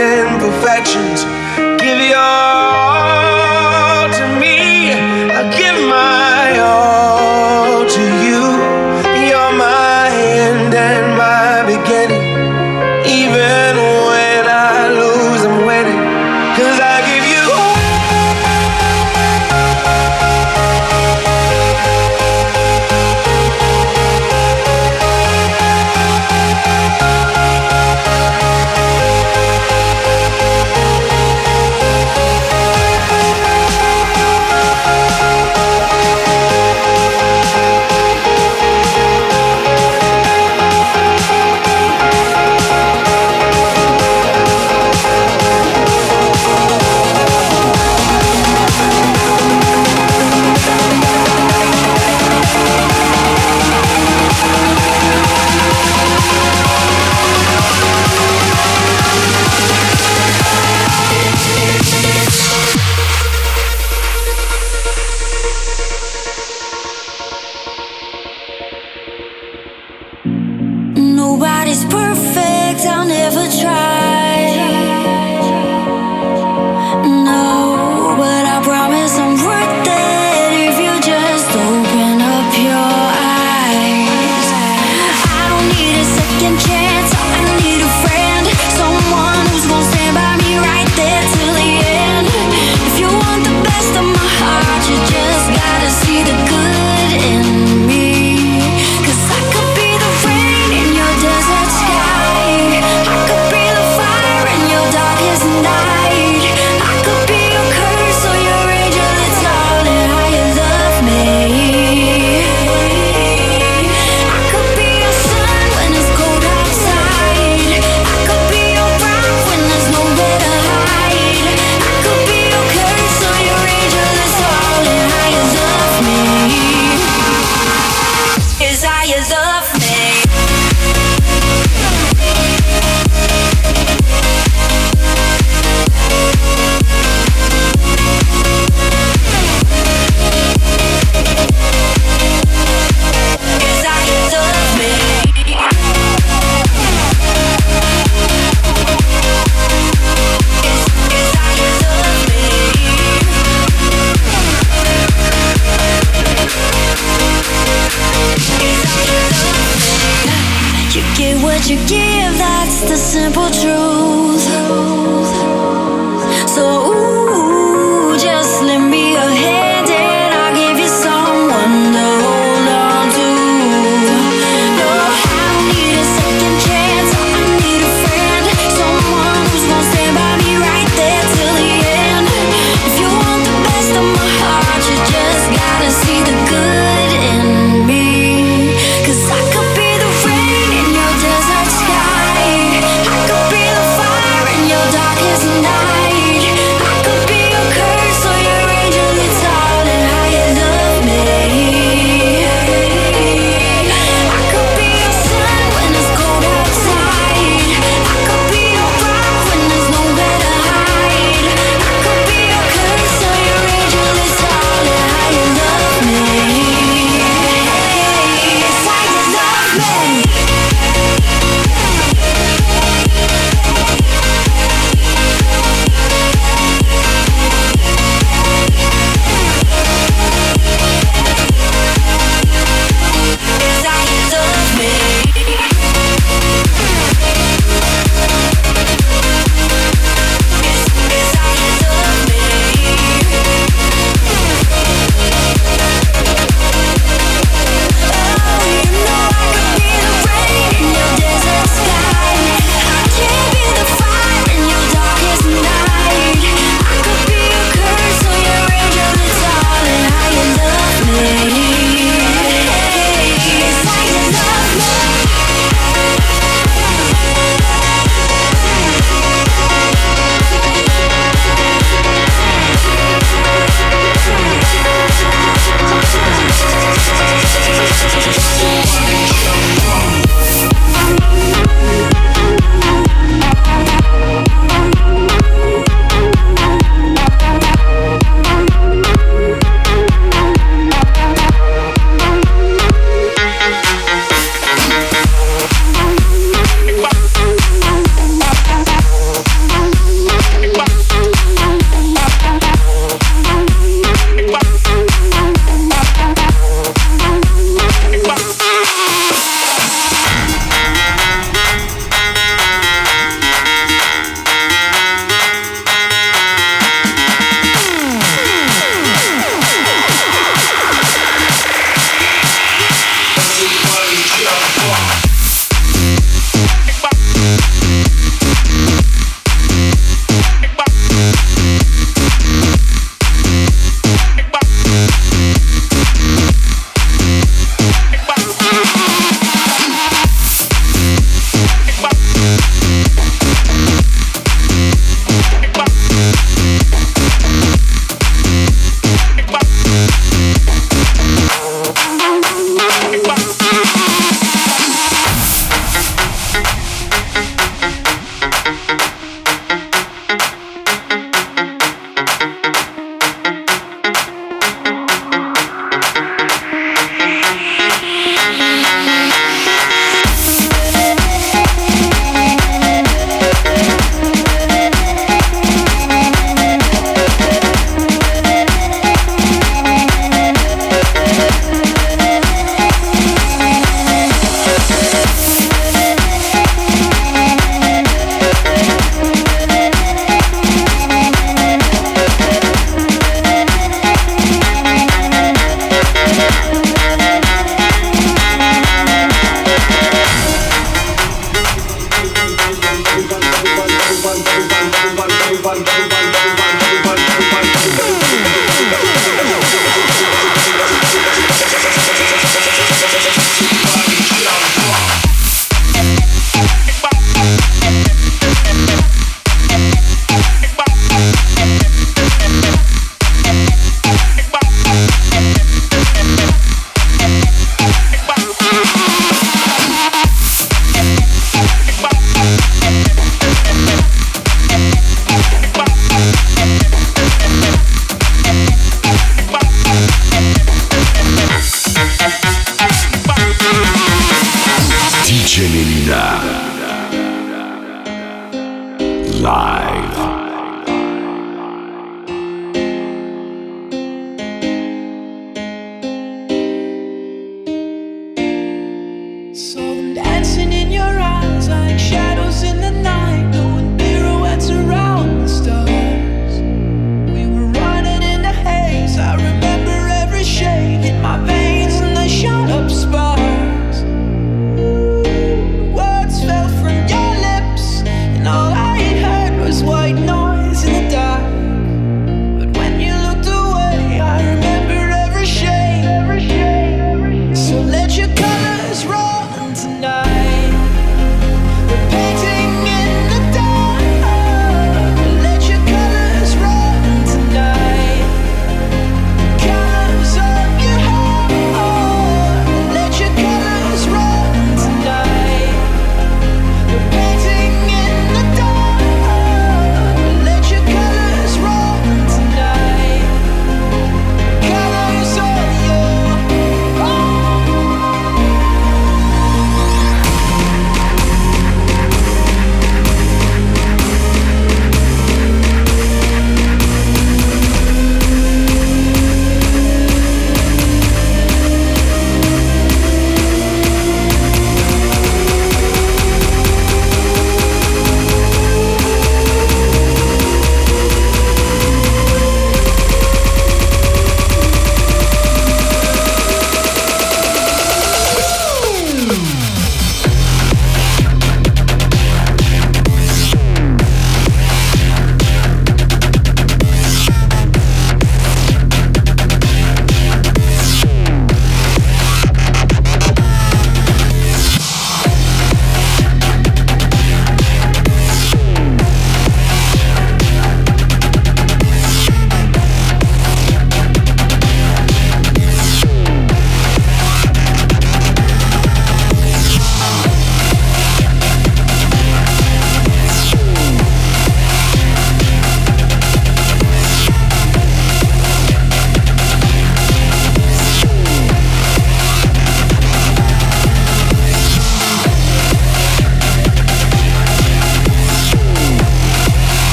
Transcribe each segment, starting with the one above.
imperfections. Give your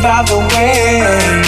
That's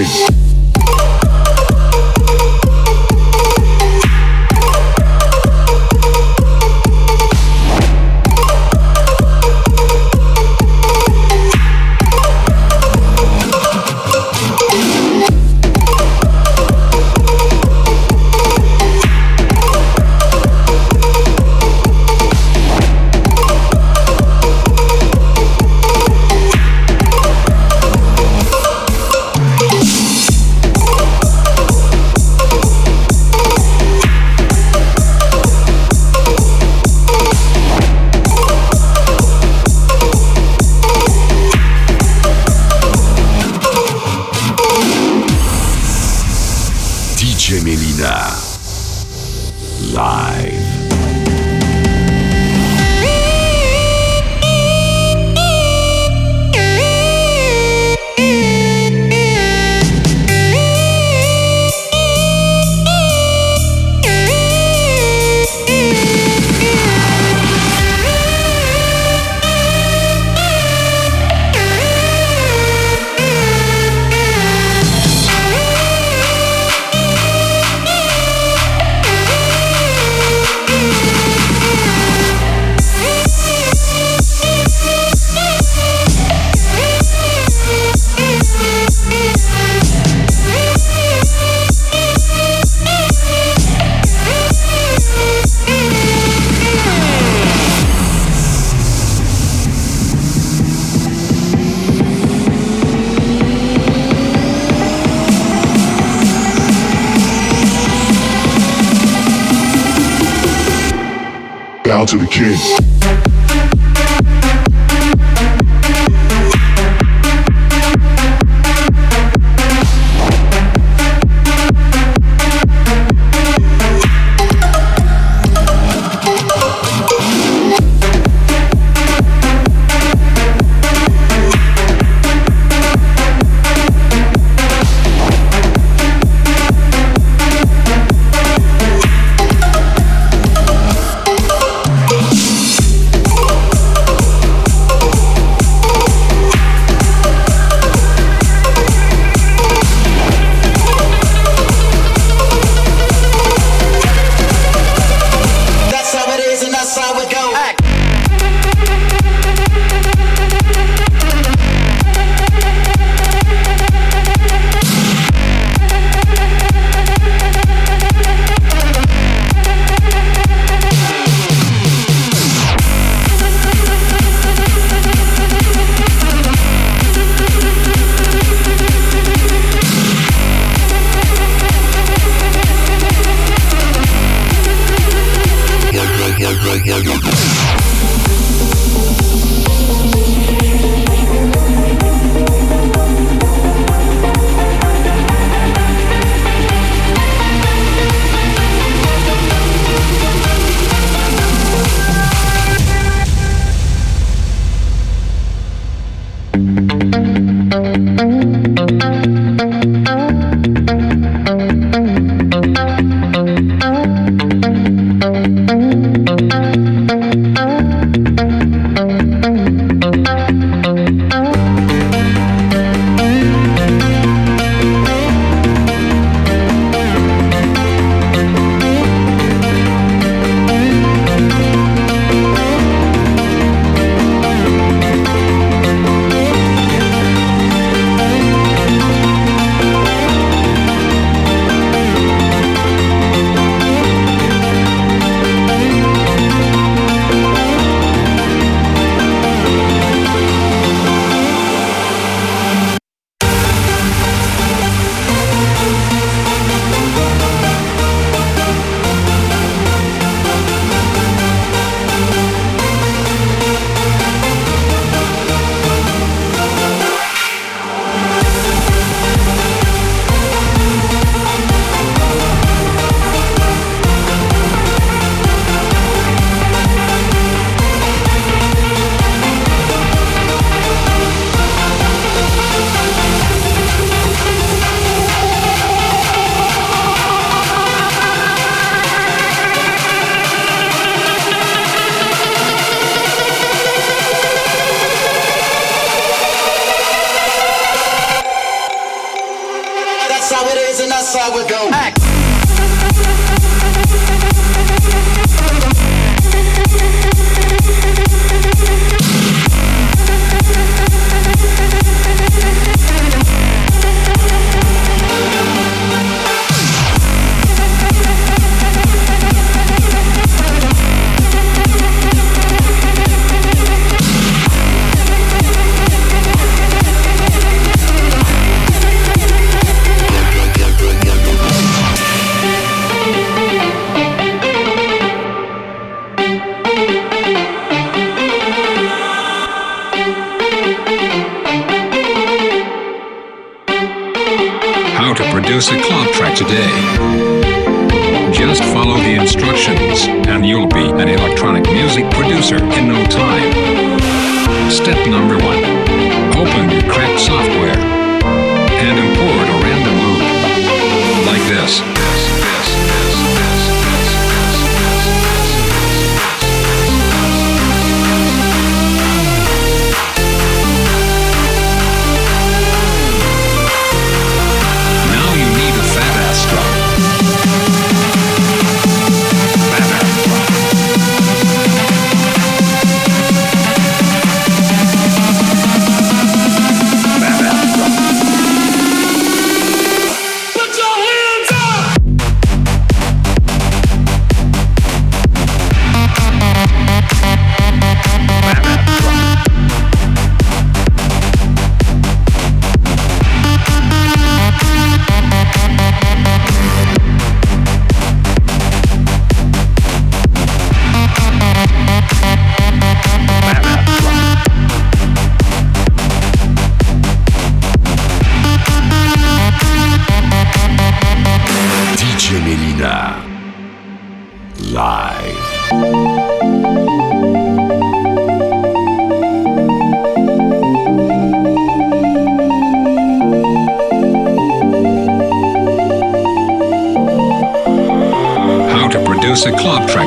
king. Bow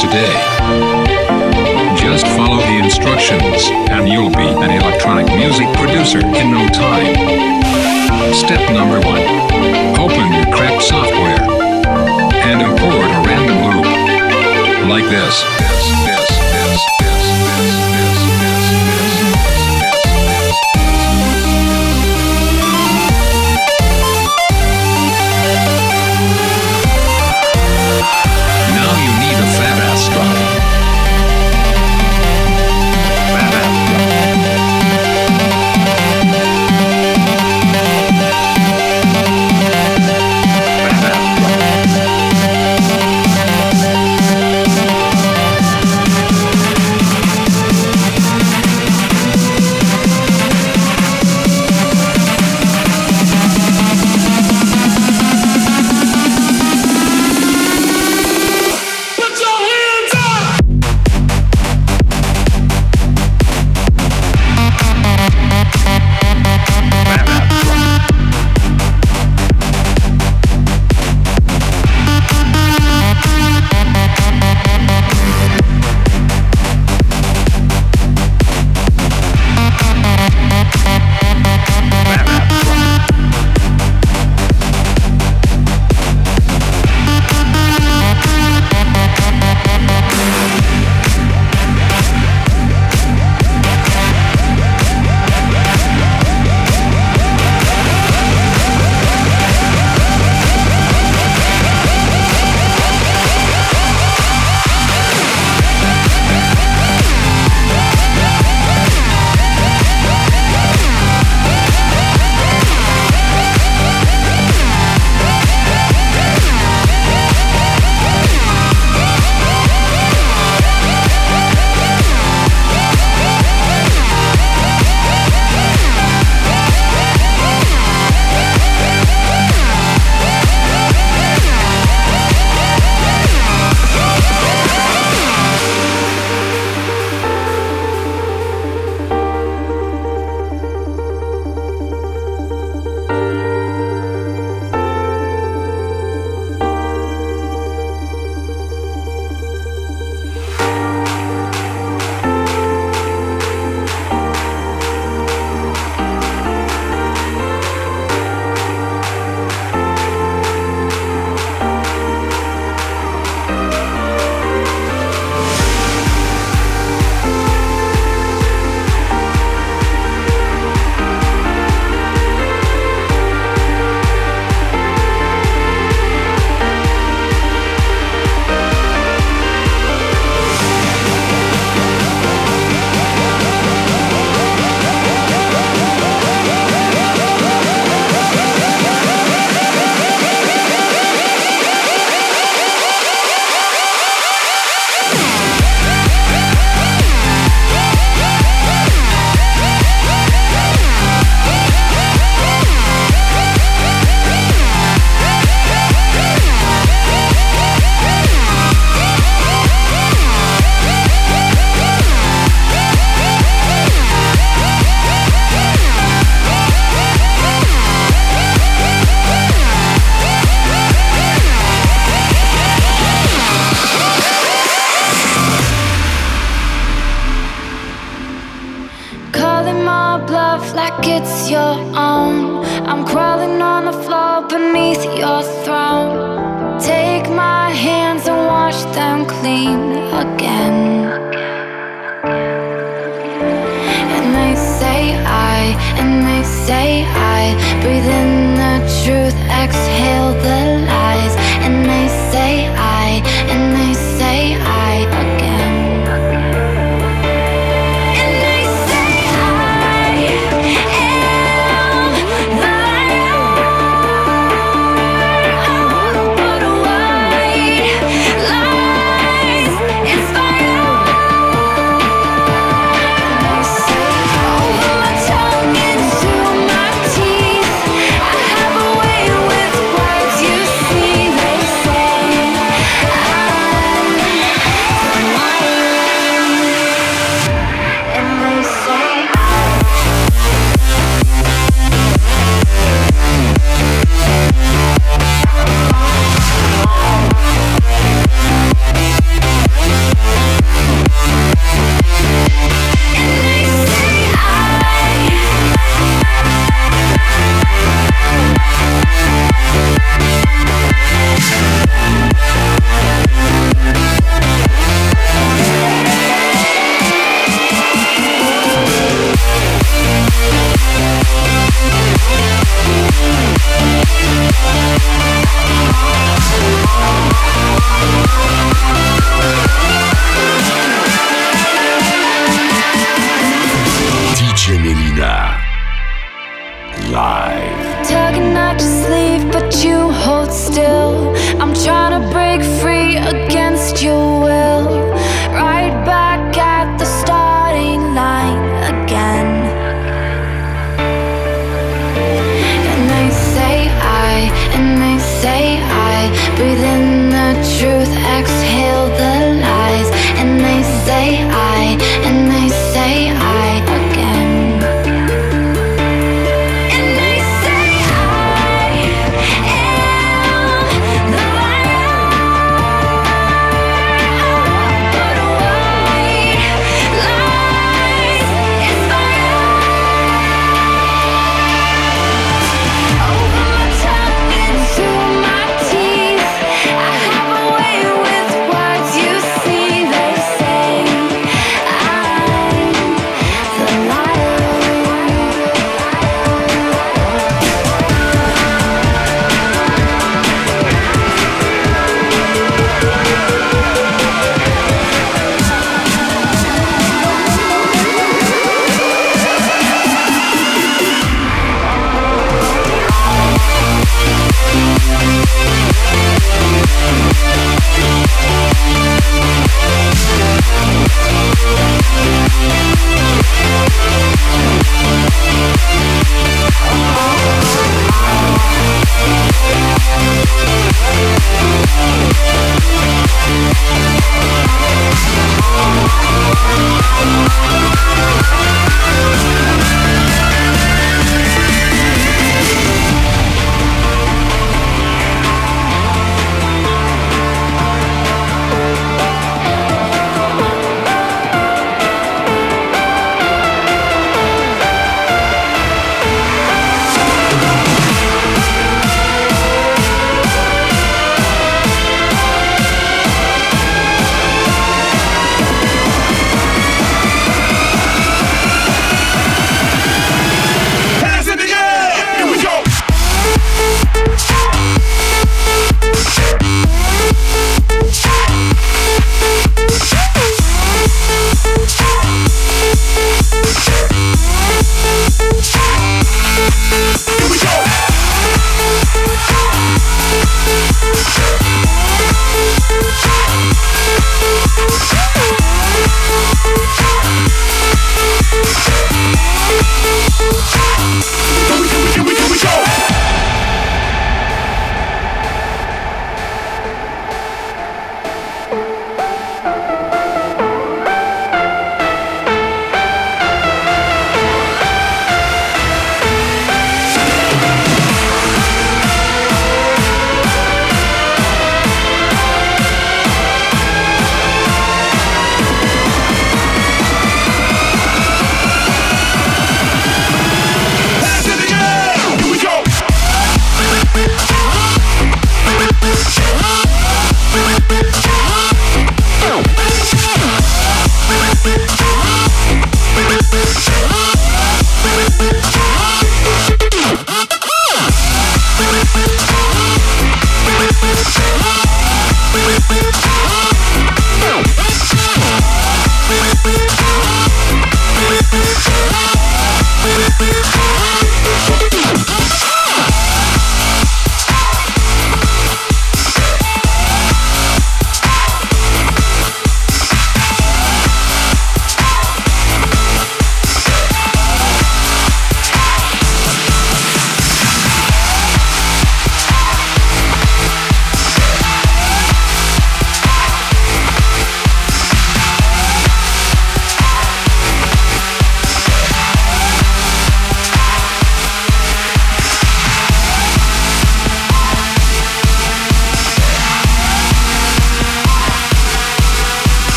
today.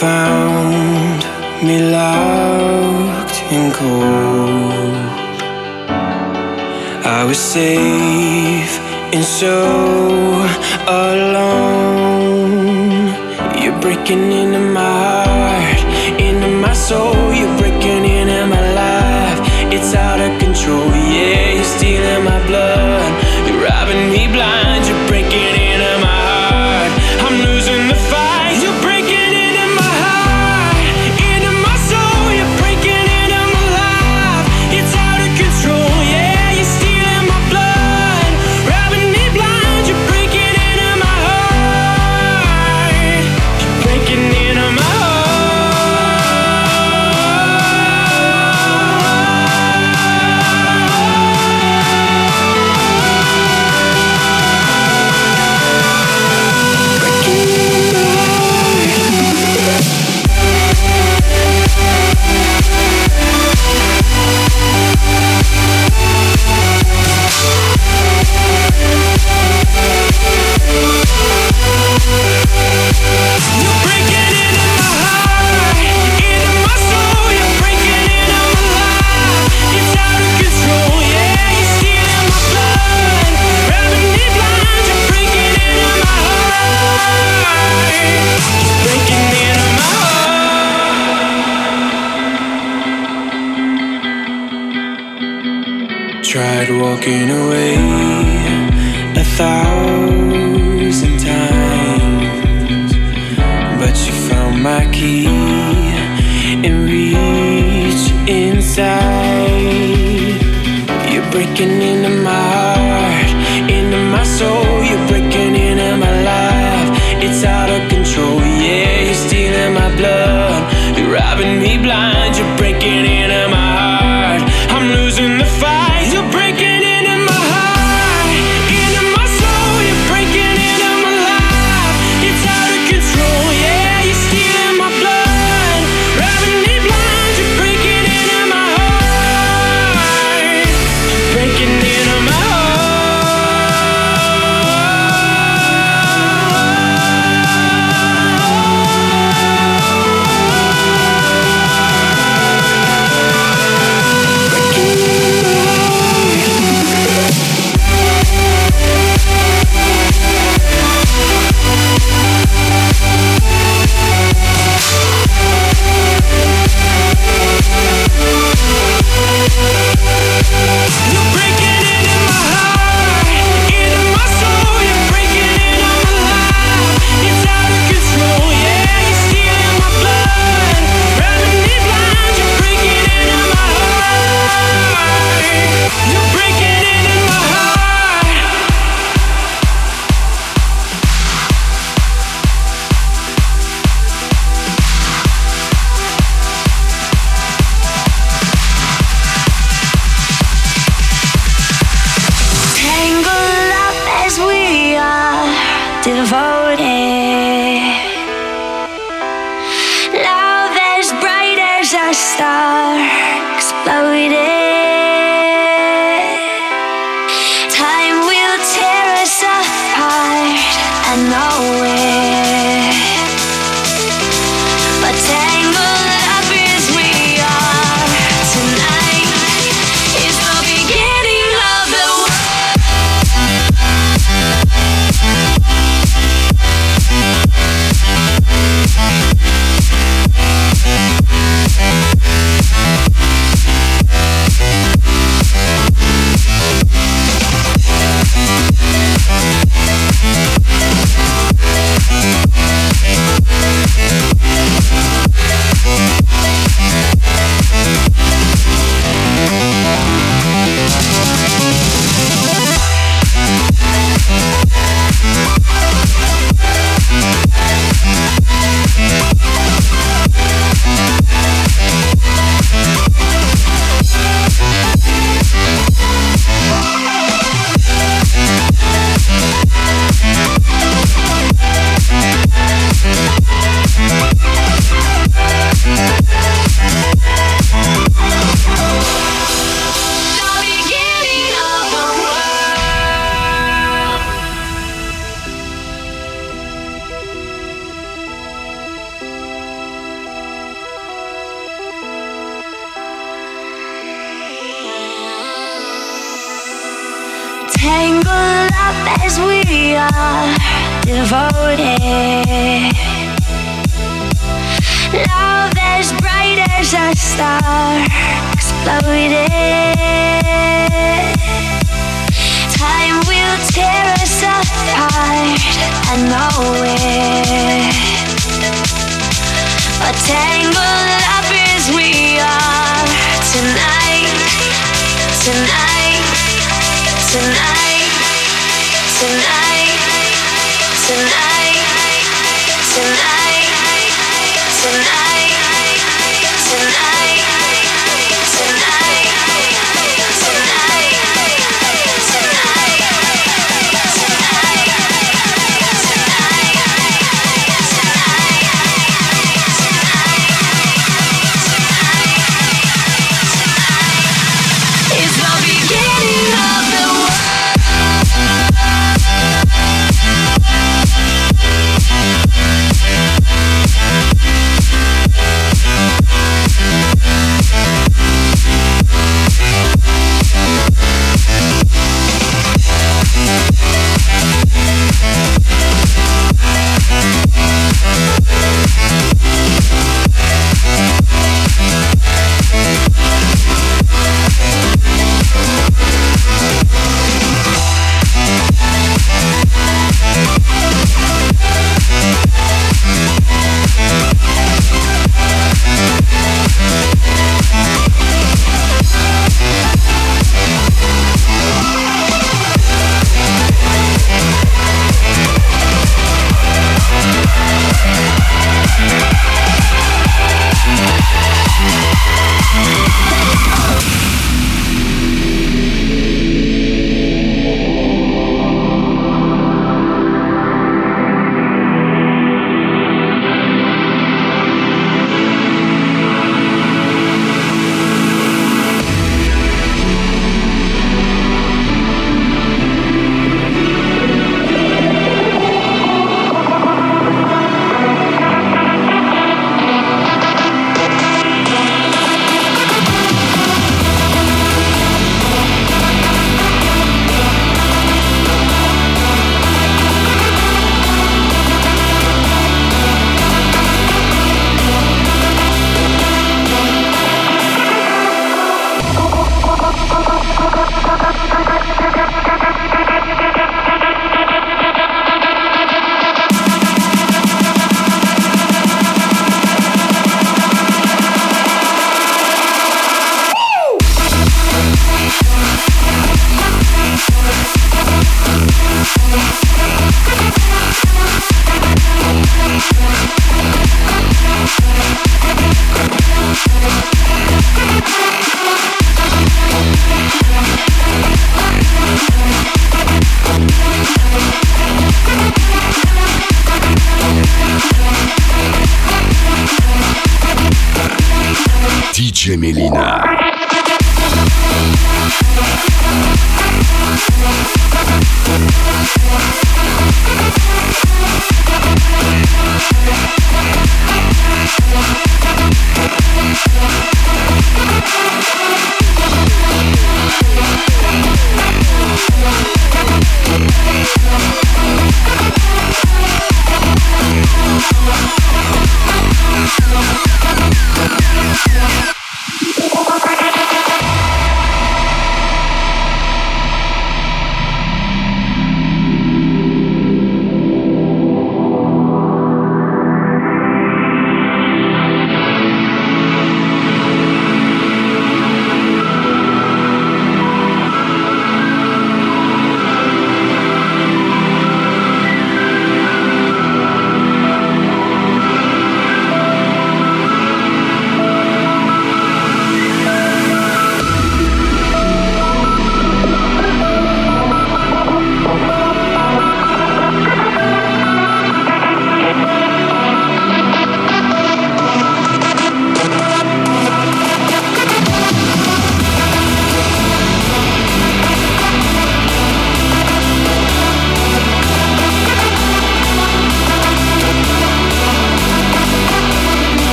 found me locked in cold. I was safe and so alone. You're breaking into my walking away. Star exploded. Time will tear us apart, I know it. But tangled up as we are tonight, tonight, tonight, tonight, tonight,